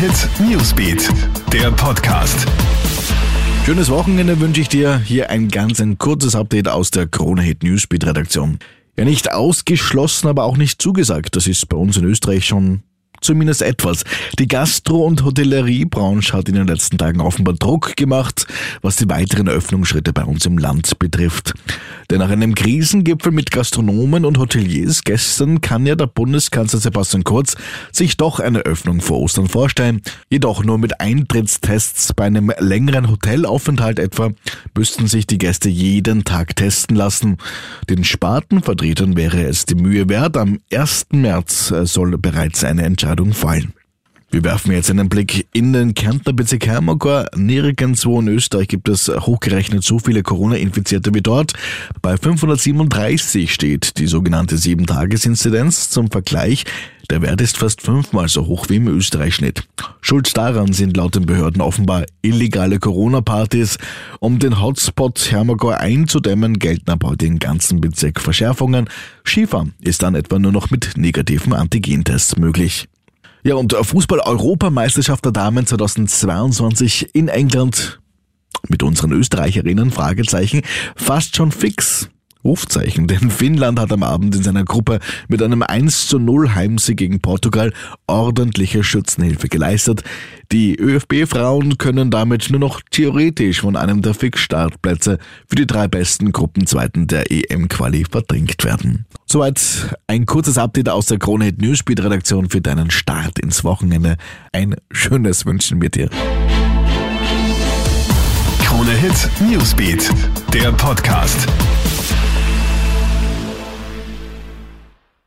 Hit Newsbeat, der Podcast. Schönes Wochenende wünsche ich dir. Hier ein ganz ein kurzes Update aus der Krone Hit Newsbeat Redaktion. Ja, nicht ausgeschlossen, aber auch nicht zugesagt. Das ist bei uns in Österreich schon zumindest etwas. Die Gastro- und Hotelleriebranche hat in den letzten Tagen offenbar Druck gemacht, was die weiteren Öffnungsschritte bei uns im Land betrifft. Denn nach einem Krisengipfel mit Gastronomen und Hoteliers gestern kann ja der Bundeskanzler Sebastian Kurz sich doch eine Öffnung vor Ostern vorstellen. Jedoch nur mit Eintrittstests bei einem längeren Hotelaufenthalt etwa müssten sich die Gäste jeden Tag testen lassen. Den Spartenvertretern wäre es die Mühe wert. Am 1. März soll bereits eine Entscheidung fallen. Wir werfen jetzt einen Blick in den Kärntner Bezirk Hermagor. Nirgendwo in Österreich gibt es hochgerechnet so viele Corona-Infizierte wie dort. Bei 537 steht die sogenannte 7-Tages-Inzidenz. Zum Vergleich, der Wert ist fast fünfmal so hoch wie im Österreich-Schnitt. Schuld daran sind laut den Behörden offenbar illegale Corona-Partys. Um den Hotspot Hermagor einzudämmen, gelten ab heute im ganzen Bezirk Verschärfungen. Skifahren ist dann etwa nur noch mit negativen Antigentests möglich. Ja, und Fußball-Europameisterschaft der Damen 2022 in England. Mit unseren Österreicherinnen, Fragezeichen, fast schon fix. Rufzeichen, denn Finnland hat am Abend in seiner Gruppe mit einem 1 zu 0 Heimsieg gegen Portugal ordentliche Schützenhilfe geleistet. Die ÖFB-Frauen können damit nur noch theoretisch von einem der Fix-Startplätze für die drei besten Gruppenzweiten der EM-Quali verdrängt werden. Soweit ein kurzes Update aus der Krone Hit Newsbeat Redaktion für deinen Start ins Wochenende. Ein schönes wünschen wir dir. Krone Newsbeat, der Podcast.